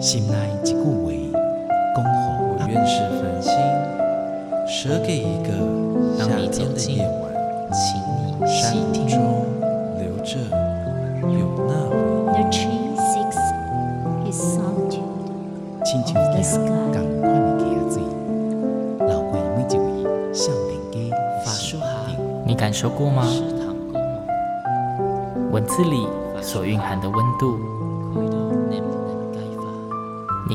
心内一句话，恭候我愿是繁星，舍给一个夏天的夜晚，请你。山中留着有那回忆。The tree seeks his solitude 亲像一 sky. 共款的溪水，流过每一位少年家法术好，你感受过吗？文字里所蕴含的温度，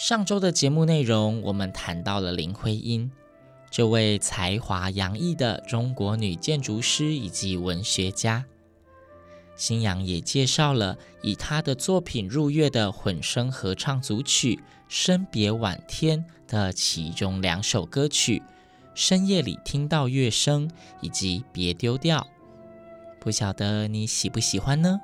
上周的节目内容，我们谈到了林徽因这位才华洋溢的中国女建筑师以及文学家。新阳也介绍了以她的作品入乐的混声合唱组曲《生别晚天》的其中两首歌曲《深夜里听到乐声》以及《别丢掉》，不晓得你喜不喜欢呢？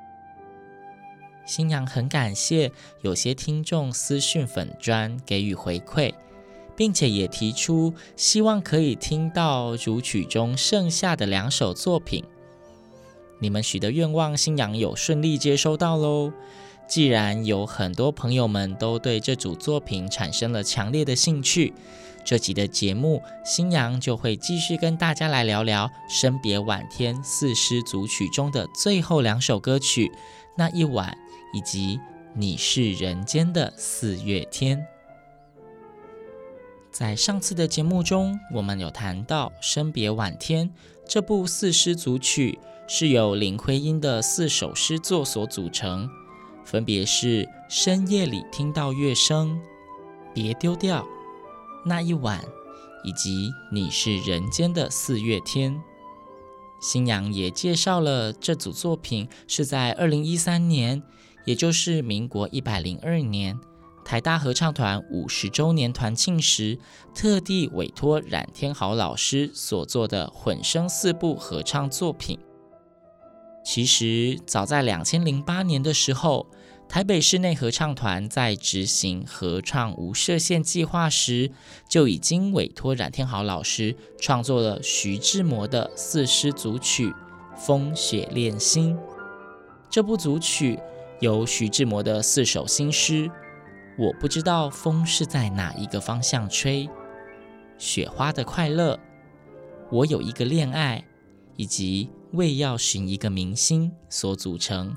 新娘很感谢有些听众私讯粉砖给予回馈，并且也提出希望可以听到组曲中剩下的两首作品。你们许的愿望，新娘有顺利接收到喽。既然有很多朋友们都对这组作品产生了强烈的兴趣，这集的节目，新娘就会继续跟大家来聊聊《生别晚天》四诗组曲中的最后两首歌曲《那一晚》以及《你是人间的四月天》。在上次的节目中，我们有谈到《生别晚天》这部四诗组曲是由林徽因的四首诗作所组成，分别是《深夜里听到乐声》、《别丢掉》、《那一晚》以及《你是人间的四月天》。新阳也介绍了这组作品是在二零一三年，也就是民国一百零二年。台大合唱团五十周年团庆时，特地委托冉天豪老师所做的混声四部合唱作品。其实，早在两千零八年的时候，台北室内合唱团在执行合唱无设限计划时，就已经委托冉天豪老师创作了徐志摩的四诗组曲《风雪恋心》。这部组曲由徐志摩的四首新诗。我不知道风是在哪一个方向吹，雪花的快乐，我有一个恋爱，以及为要寻一个明星所组成。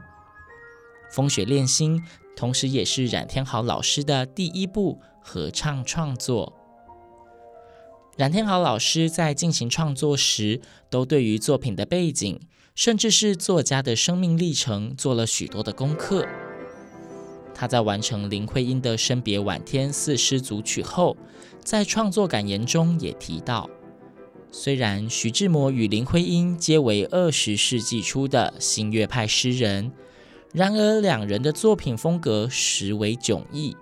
风雪恋心，同时也是冉天豪老师的第一部合唱创作。冉天豪老师在进行创作时，都对于作品的背景，甚至是作家的生命历程，做了许多的功课。他在完成林徽因的《生别晚天》四诗组曲后，在创作感言中也提到，虽然徐志摩与林徽因皆为二十世纪初的新月派诗人，然而两人的作品风格实为迥异。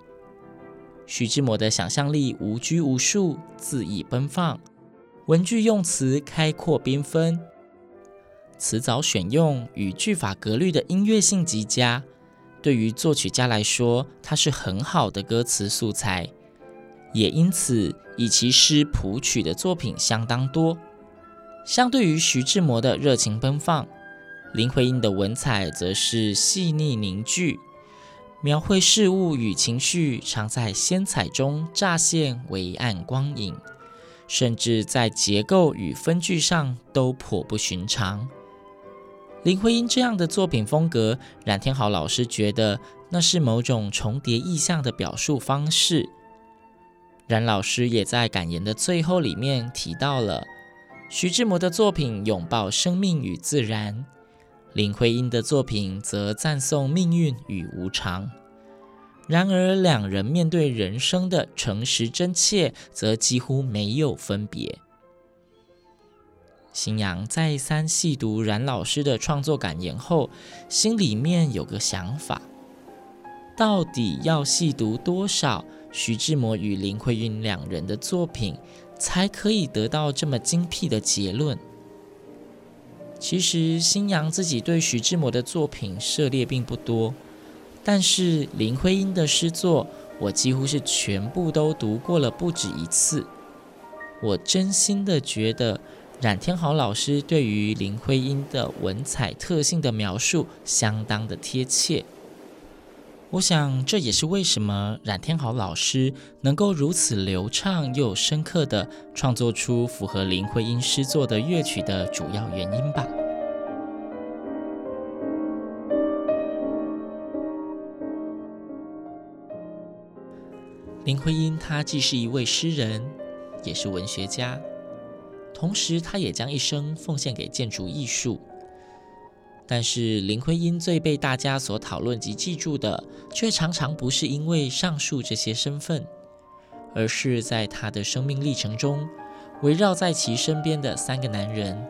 徐志摩的想象力无拘无束、恣意奔放，文句用词开阔缤纷，词藻选用与句法格律的音乐性极佳。对于作曲家来说，它是很好的歌词素材，也因此以其诗谱曲的作品相当多。相对于徐志摩的热情奔放，林徽因的文采则是细腻凝聚，描绘事物与情绪常在仙彩中乍现微暗光影，甚至在结构与分句上都颇不寻常。林徽因这样的作品风格，冉天豪老师觉得那是某种重叠意象的表述方式。冉老师也在感言的最后里面提到了徐志摩的作品拥抱生命与自然，林徽因的作品则赞颂命运与无常。然而，两人面对人生的诚实真切，则几乎没有分别。新阳再三细读冉老师的创作感言后，心里面有个想法：到底要细读多少徐志摩与林徽因两人的作品，才可以得到这么精辟的结论？其实，星洋自己对徐志摩的作品涉猎并不多，但是林徽因的诗作，我几乎是全部都读过了不止一次。我真心的觉得，冉天豪老师对于林徽因的文采特性的描述相当的贴切。我想，这也是为什么冉天豪老师能够如此流畅又深刻地创作出符合林徽因诗作的乐曲的主要原因吧。林徽因，她既是一位诗人，也是文学家，同时她也将一生奉献给建筑艺术。但是林徽因最被大家所讨论及记住的，却常常不是因为上述这些身份，而是在她的生命历程中，围绕在其身边的三个男人：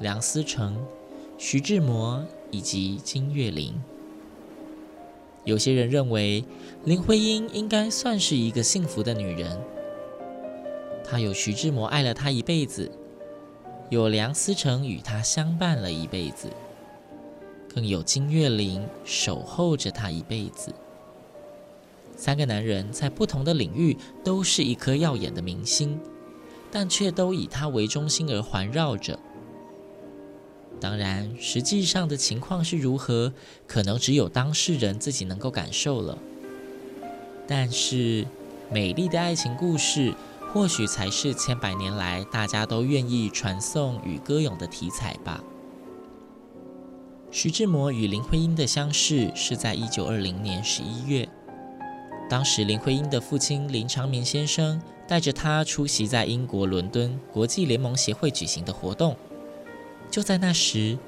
梁思成、徐志摩以及金岳霖。有些人认为林徽因应该算是一个幸福的女人，他有徐志摩爱了他一辈子，有梁思成与他相伴了一辈子。更有金岳霖守候着他一辈子。三个男人在不同的领域都是一颗耀眼的明星，但却都以他为中心而环绕着。当然，实际上的情况是如何，可能只有当事人自己能够感受了。但是，美丽的爱情故事，或许才是千百年来大家都愿意传颂与歌咏的题材吧。徐志摩与林徽因的相识是在一九二零年十一月，当时林徽因的父亲林长民先生带着她出席在英国伦敦国际联盟协会举行的活动。就在那时，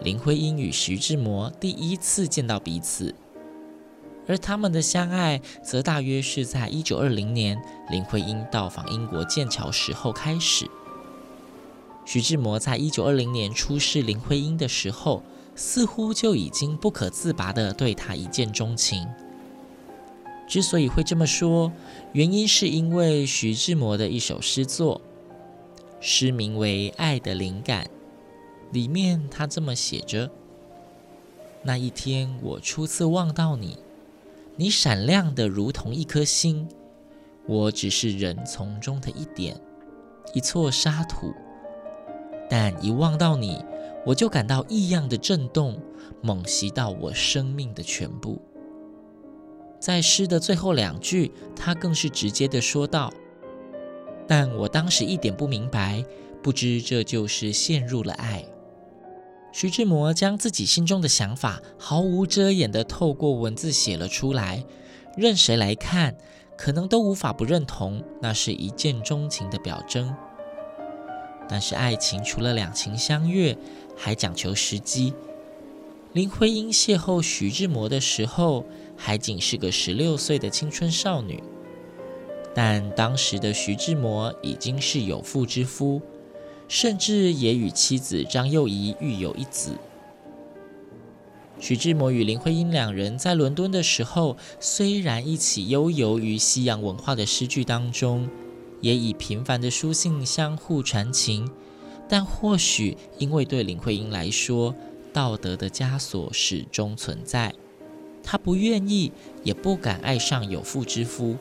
林徽因与徐志摩第一次见到彼此，而他们的相爱则大约是在一九二零年林徽因到访英国剑桥时候开始。徐志摩在一九二零年初识林徽因的时候，似乎就已经不可自拔地对她一见钟情。之所以会这么说，原因是因为徐志摩的一首诗作，诗名为《爱的灵感》，里面他这么写着：“那一天我初次望到你，你闪亮的如同一颗星，我只是人丛中的一点，一撮沙土，但一望到你。”我就感到异样的震动，猛袭到我生命的全部。在诗的最后两句，他更是直接的说道：“但我当时一点不明白，不知这就是陷入了爱。”徐志摩将自己心中的想法毫无遮掩的透过文字写了出来，任谁来看，可能都无法不认同，那是一见钟情的表征。但是爱情除了两情相悦，还讲求时机。林徽因邂逅徐志摩的时候，还仅是个十六岁的青春少女，但当时的徐志摩已经是有妇之夫，甚至也与妻子张幼仪育有一子。徐志摩与林徽因两人在伦敦的时候，虽然一起悠游于西洋文化的诗句当中，也以平凡的书信相互传情。但或许因为对林徽因来说，道德的枷锁始终存在，她不愿意也不敢爱上有妇之夫。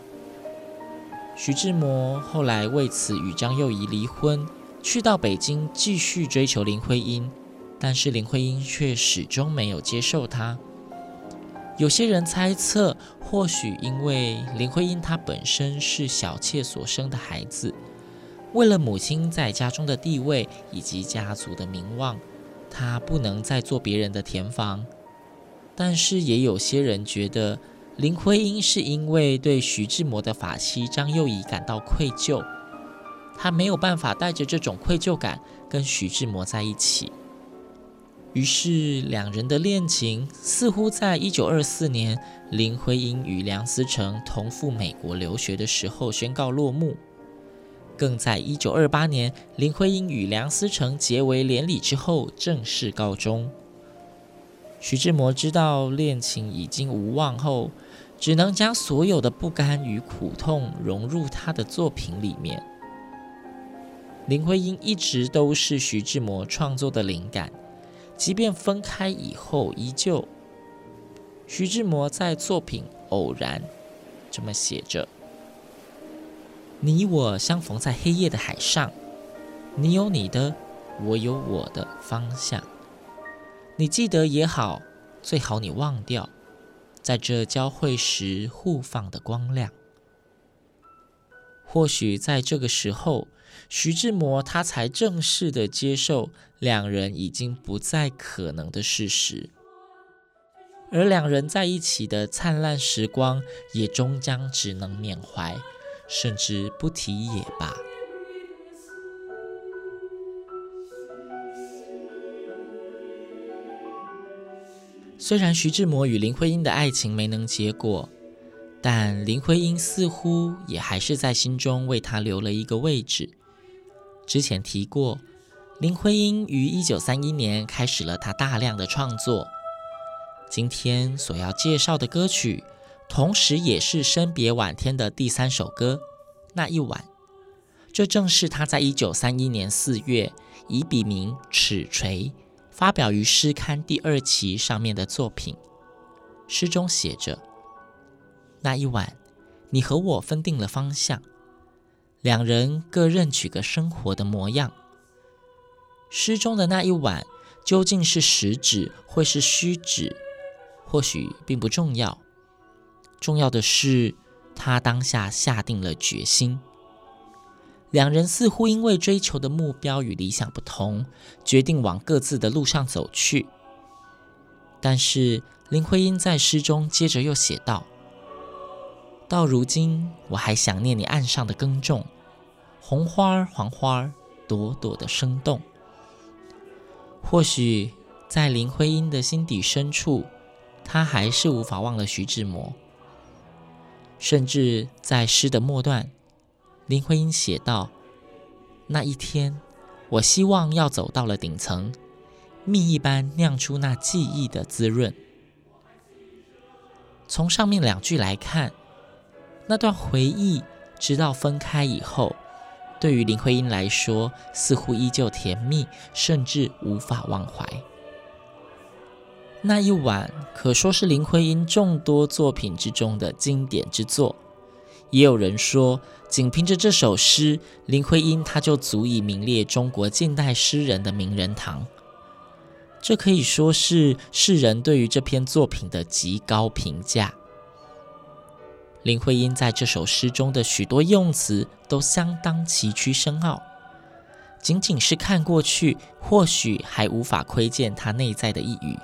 徐志摩后来为此与张幼仪离婚，去到北京继续追求林徽因，但是林徽因却始终没有接受他。有些人猜测，或许因为林徽因她本身是小妾所生的孩子。为了母亲在家中的地位以及家族的名望，她不能再做别人的填房。但是也有些人觉得，林徽因是因为对徐志摩的发妻张幼仪感到愧疚，他没有办法带着这种愧疚感跟徐志摩在一起。于是两人的恋情似乎在一九二四年林徽因与梁思成同赴美国留学的时候宣告落幕。更在一九二八年，林徽因与梁思成结为连理之后，正式告终。徐志摩知道恋情已经无望后，只能将所有的不甘与苦痛融入他的作品里面。林徽因一直都是徐志摩创作的灵感，即便分开以后，依旧。徐志摩在作品《偶然》这么写着：“你我相逢在黑夜的海上，你有你的，我有我的方向。你记得也好，最好你忘掉，在这交汇时互放的光亮。或许在这个时候。”徐志摩他才正式的接受两人已经不再可能的事实，而两人在一起的灿烂时光也终将只能缅怀，甚至不提也罢。虽然徐志摩与林徽因的爱情没能结果，但林徽因似乎也还是在心中为他留了一个位置。之前提过，林徽因于一九三一年开始了她大量的创作。今天所要介绍的歌曲，同时也是《生别晚天》的第三首歌。那一晚，这正是她在一九三一年四月以笔名齿锤发表于诗刊第二期上面的作品。诗中写着：“那一晚，你和我分定了方向。”两人各任取个生活的模样。诗中的那一晚究竟是实指或是虚指，或许并不重要。重要的是，他当下下定了决心。两人似乎因为追求的目标与理想不同，决定往各自的路上走去。但是林徽因在诗中接着又写道：“到如今，我还想念你岸上的耕种。”红花，黄花，朵朵的生动。或许在林徽因的心底深处，她还是无法忘了徐志摩。甚至在诗的末段，林徽因写道：“那一天，我希望要走到了顶层，蜜一般酿出那记忆的滋润。”从上面两句来看，那段回忆，直到分开以后。对于林徽因来说，似乎依旧甜蜜，甚至无法忘怀。那一晚可说是林徽因众多作品之中的经典之作。也有人说，仅凭着这首诗，林徽因她就足以名列中国近代诗人的名人堂。这可以说是世人对于这篇作品的极高评价。林徽因在这首诗中的许多用词都相当崎岖深奥，仅仅是看过去，或许还无法窥见她内在的意蕴。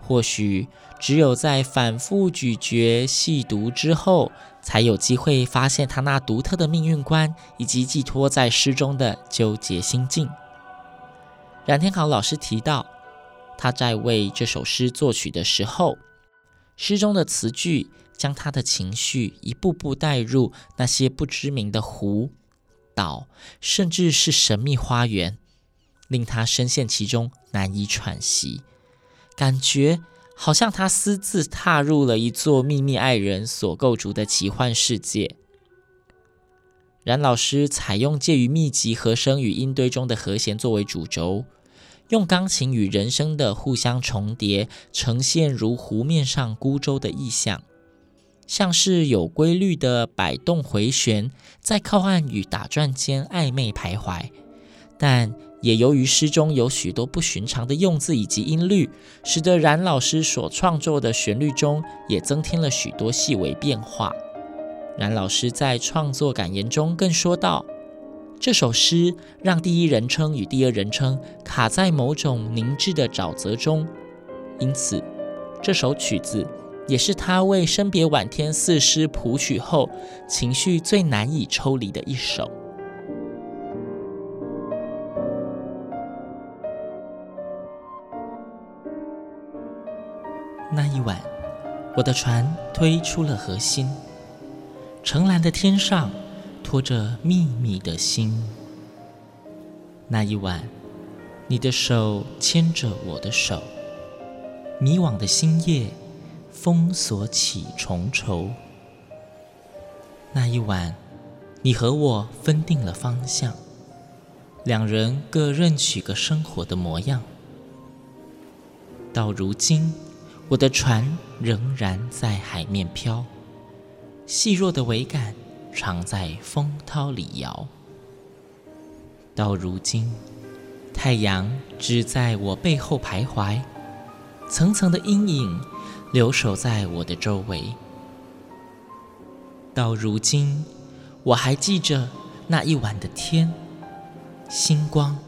或许只有在反复咀嚼、细读之后，才有机会发现她那独特的命运观，以及寄托在诗中的纠结心境。冉天豪老师提到，他在为这首诗作曲的时候，诗中的词句。将他的情绪一步步带入那些不知名的湖、岛，甚至是神秘花园，令他深陷其中，难以喘息，感觉好像他私自踏入了一座秘密爱人所构筑的奇幻世界。冉老师采用介于密集和声与音堆中的和弦作为主轴，用钢琴与人声的互相重叠，呈现如湖面上孤舟的意象。像是有规律的摆动回旋，在靠岸与打转间暧昧徘徊，但也由于诗中有许多不寻常的用字以及音律，使得冉老师所创作的旋律中也增添了许多细微变化。冉老师在创作感言中更说道：“这首诗让第一人称与第二人称卡在某种凝滞的沼泽中，因此这首曲子。”也是他为《生别晚天》四诗谱曲后，情绪最难以抽离的一首。那一晚，我的船推出了河心，澄蓝的天上托着秘密的星。那一晚，你的手牵着我的手，迷惘的星夜。封锁起重愁。那一晚，你和我分定了方向，两人各认取个生活的模样。到如今，我的船仍然在海面飘，细弱的桅杆常在风涛里摇。到如今，太阳只在我背后徘徊，层层的阴影留守在我的周围。到如今，我还记着那一晚的天，星光，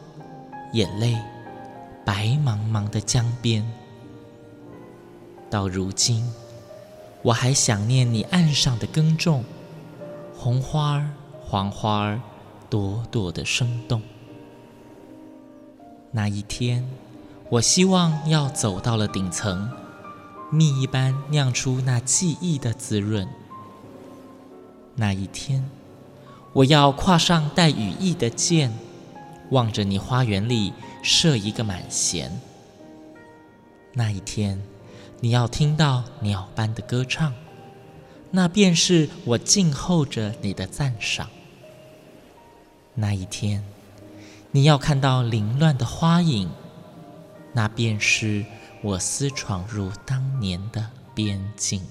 眼泪，白茫茫的江边。到如今，我还想念你岸上的耕种，红花儿，黄花儿。朵朵的生动。那一天，我希望要走到了顶层，蜜一般酿出那记忆的滋润。那一天，我要跨上带羽翼的箭，望着你花园里射一个满弦。那一天，你要听到鸟般的歌唱，那便是我静候着你的赞赏。那一天，你要看到凌乱的花影，那便是我私闯入当年的边境。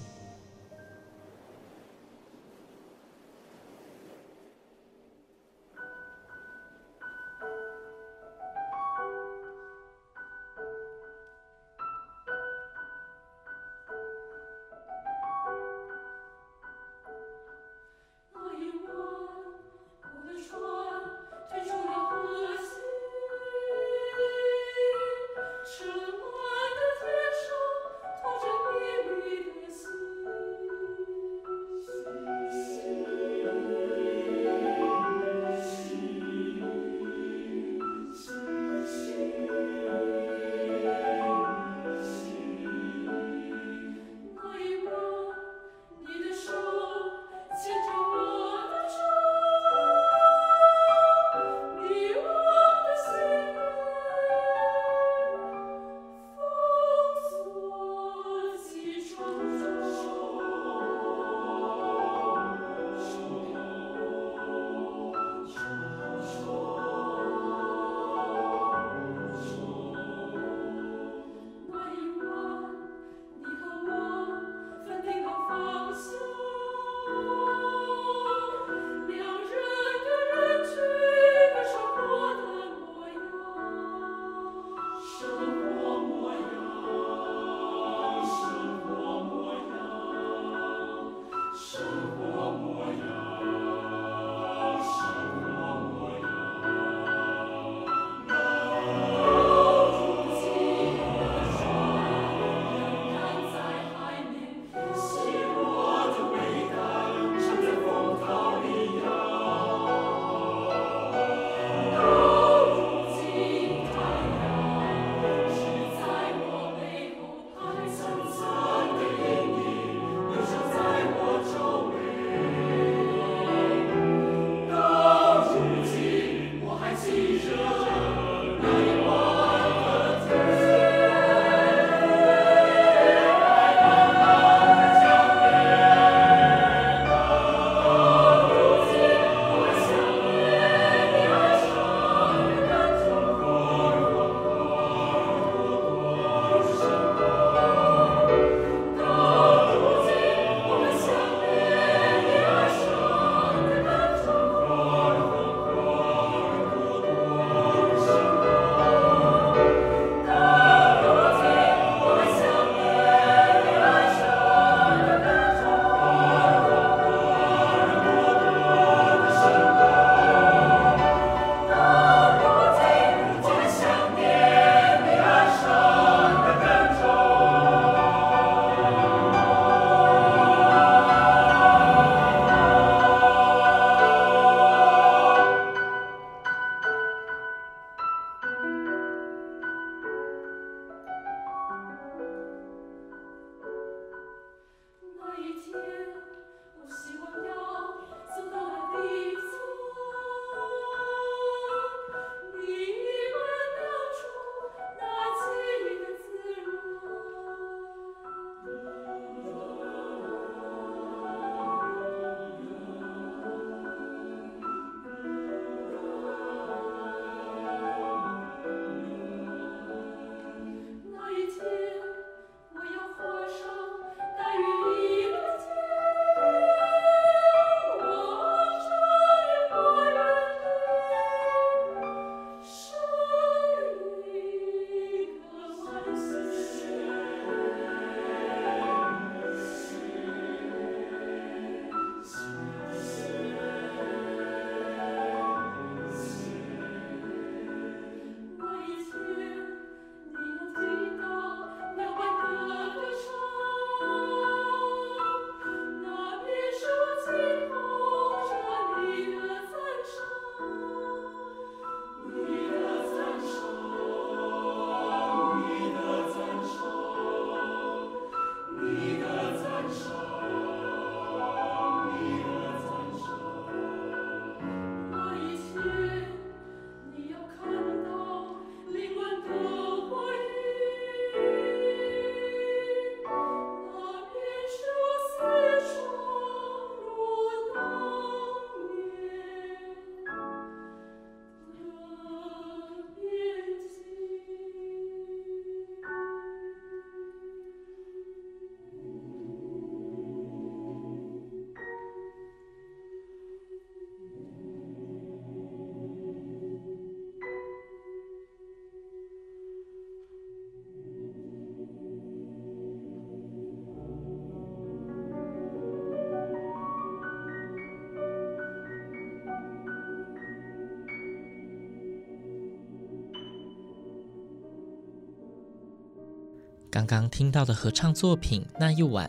刚刚听到的合唱作品《那一晚》，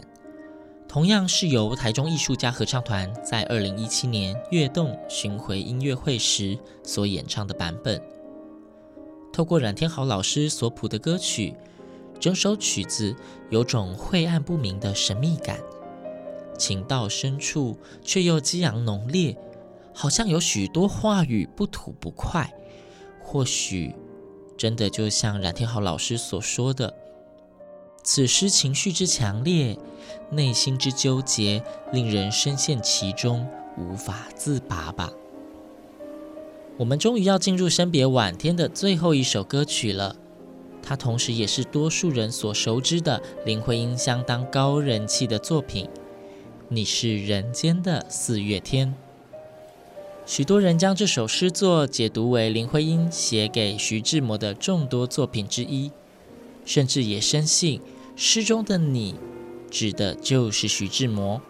同样是由台中艺术家合唱团在二零一七年跃动巡回音乐会时所演唱的版本。透过冉天豪老师所谱的歌曲，整首曲子有种晦暗不明的神秘感，情到深处却又激昂浓烈，好像有许多话语不吐不快。或许真的就像冉天豪老师所说的。此诗情绪之强烈，内心之纠结，令人深陷其中，无法自拔吧。我们终于要进入生别晚天的最后一首歌曲了，它同时也是多数人所熟知的林徽因相当高人气的作品《你是人间的四月天》。许多人将这首诗作解读为林徽因写给徐志摩的众多作品之一。甚至也深信诗中的你指的就是徐志摩。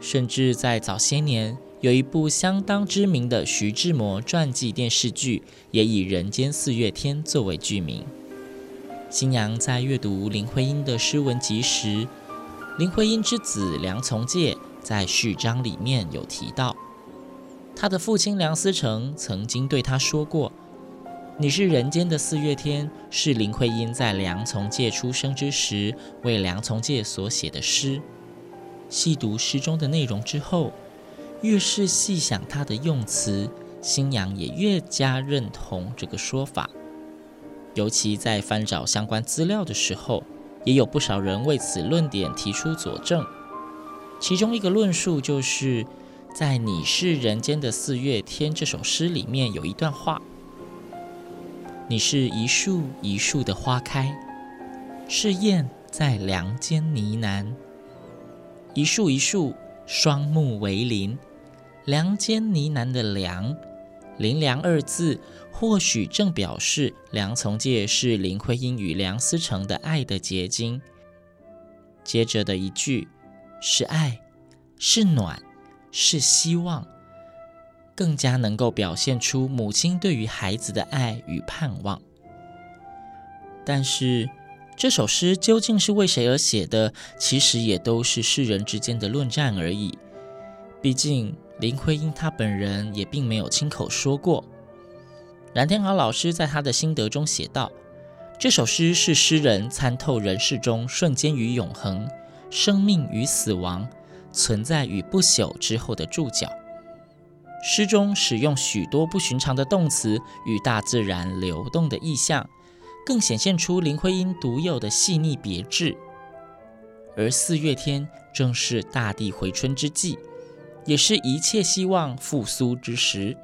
甚至在早些年，有一部相当知名的徐志摩传记电视剧，也以《人间四月天》作为剧名。新娘在阅读林徽因的诗文集时，林徽因之子梁从诫在序章里面有提到，他的父亲梁思成曾经对他说过。你是人间的四月天，是林徽因在梁从诫出生之时为梁从诫所写的诗。细读诗中的内容之后，越是细想他的用词，新娘也越加认同这个说法。尤其在翻找相关资料的时候，也有不少人为此论点提出佐证。其中一个论述就是在《你是人间的四月天》这首诗里面有一段话。你是一树一树的花开，是燕在梁间呢喃。一树一树，双目为林，梁间呢喃的梁，林梁二字，或许正表示梁从诫是林徽因与梁思成的爱的结晶。接着的一句，是爱，是暖，是希望。更加能够表现出母亲对于孩子的爱与盼望。但是，这首诗究竟是为谁而写的？其实也都是世人之间的论战而已。毕竟，林徽因她本人也并没有亲口说过。冉天豪老师在他的心得中写道：“这首诗是诗人参透人世中瞬间与永恒、生命与死亡、存在与不朽之后的注脚。”诗中使用许多不寻常的动词与大自然流动的意象，更显现出林徽因独有的细腻别致。而四月天正是大地回春之际，也是一切希望复苏之时。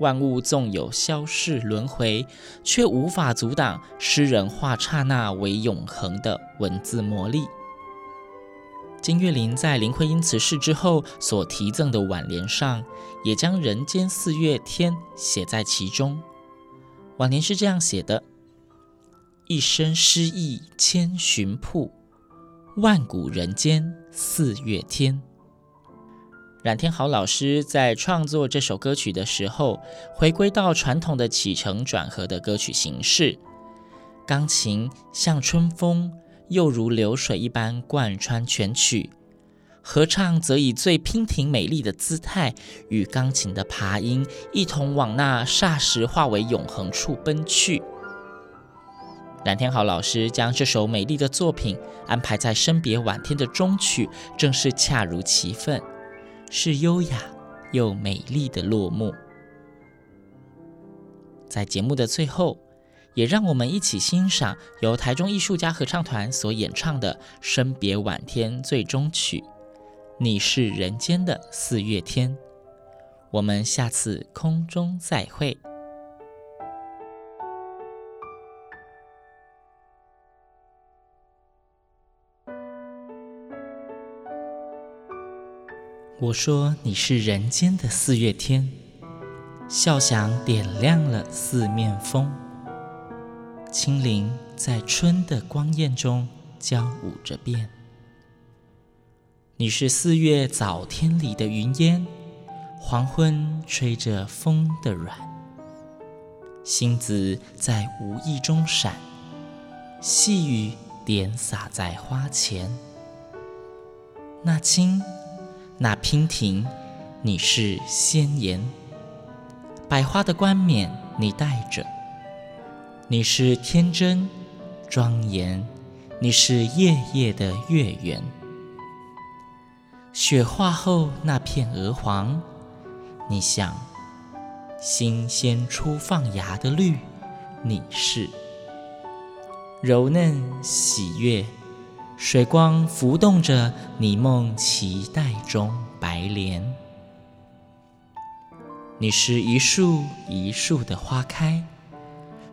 万物纵有消逝轮回，却无法阻挡诗人化刹那为永恒的文字魔力。金岳霖在林徽因辞世之后所题赠的挽联上，也将“人间四月天”写在其中。挽联是这样写的：“一生诗意千寻瀑，万古人间四月天。”冉天豪老师在创作这首歌曲的时候，回归到传统的起承转合的歌曲形式，钢琴像春风。又如流水一般贯穿全曲，合唱则以最娉婷美丽的姿态，与钢琴的琶音一同往那霎时化为永恒处奔去。冉天豪老师将这首美丽的作品安排在生别晚天的终曲，正是恰如其分，是优雅又美丽的落幕。在节目的最后。也让我们一起欣赏由台中艺术家合唱团所演唱的《生别晚天》最终曲《你是人间的四月天》。我们下次空中再会。我说你是人间的四月天，笑响点亮了四面风。青灵在春的光艳中交舞着变。你是四月早天里的云烟，黄昏吹着风的软。星子在无意中闪，细雨点洒在花前。那青，那娉婷，你是鲜艳，百花的冠冕你戴着。你是天真庄严，你是夜夜的月圆。雪化后那片鹅黄，你像新鲜初放芽的绿，你是柔嫩喜悦，水光浮动着你梦期待中白莲。你是一树一树的花开，